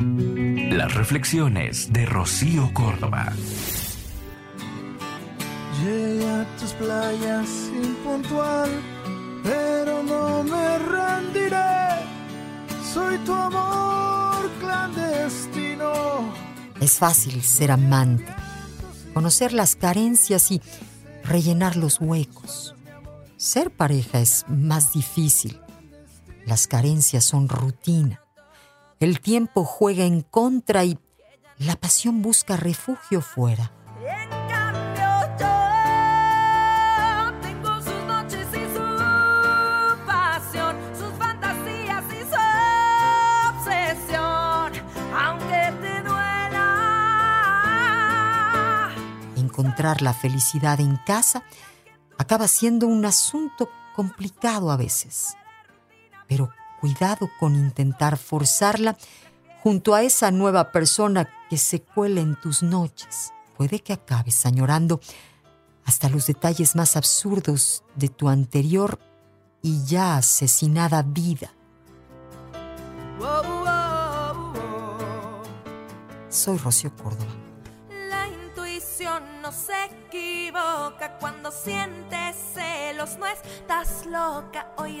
Las reflexiones de Rocío Córdoba. Llega a tus playas impuntual, pero no me rendiré. Soy tu amor clandestino. Es fácil ser amante, conocer las carencias y rellenar los huecos. Ser pareja es más difícil. Las carencias son rutina. El tiempo juega en contra y la pasión busca refugio fuera. En cambio yo tengo sus noches y su pasión, sus fantasías y su obsesión, aunque te duela. Encontrar la felicidad en casa acaba siendo un asunto complicado a veces. Pero cuidado con intentar forzarla junto a esa nueva persona que se cuela en tus noches. Puede que acabes añorando hasta los detalles más absurdos de tu anterior y ya asesinada vida. Soy Rocío Córdoba. La intuición no se equivoca cuando sientes celos, no estás loca, hoy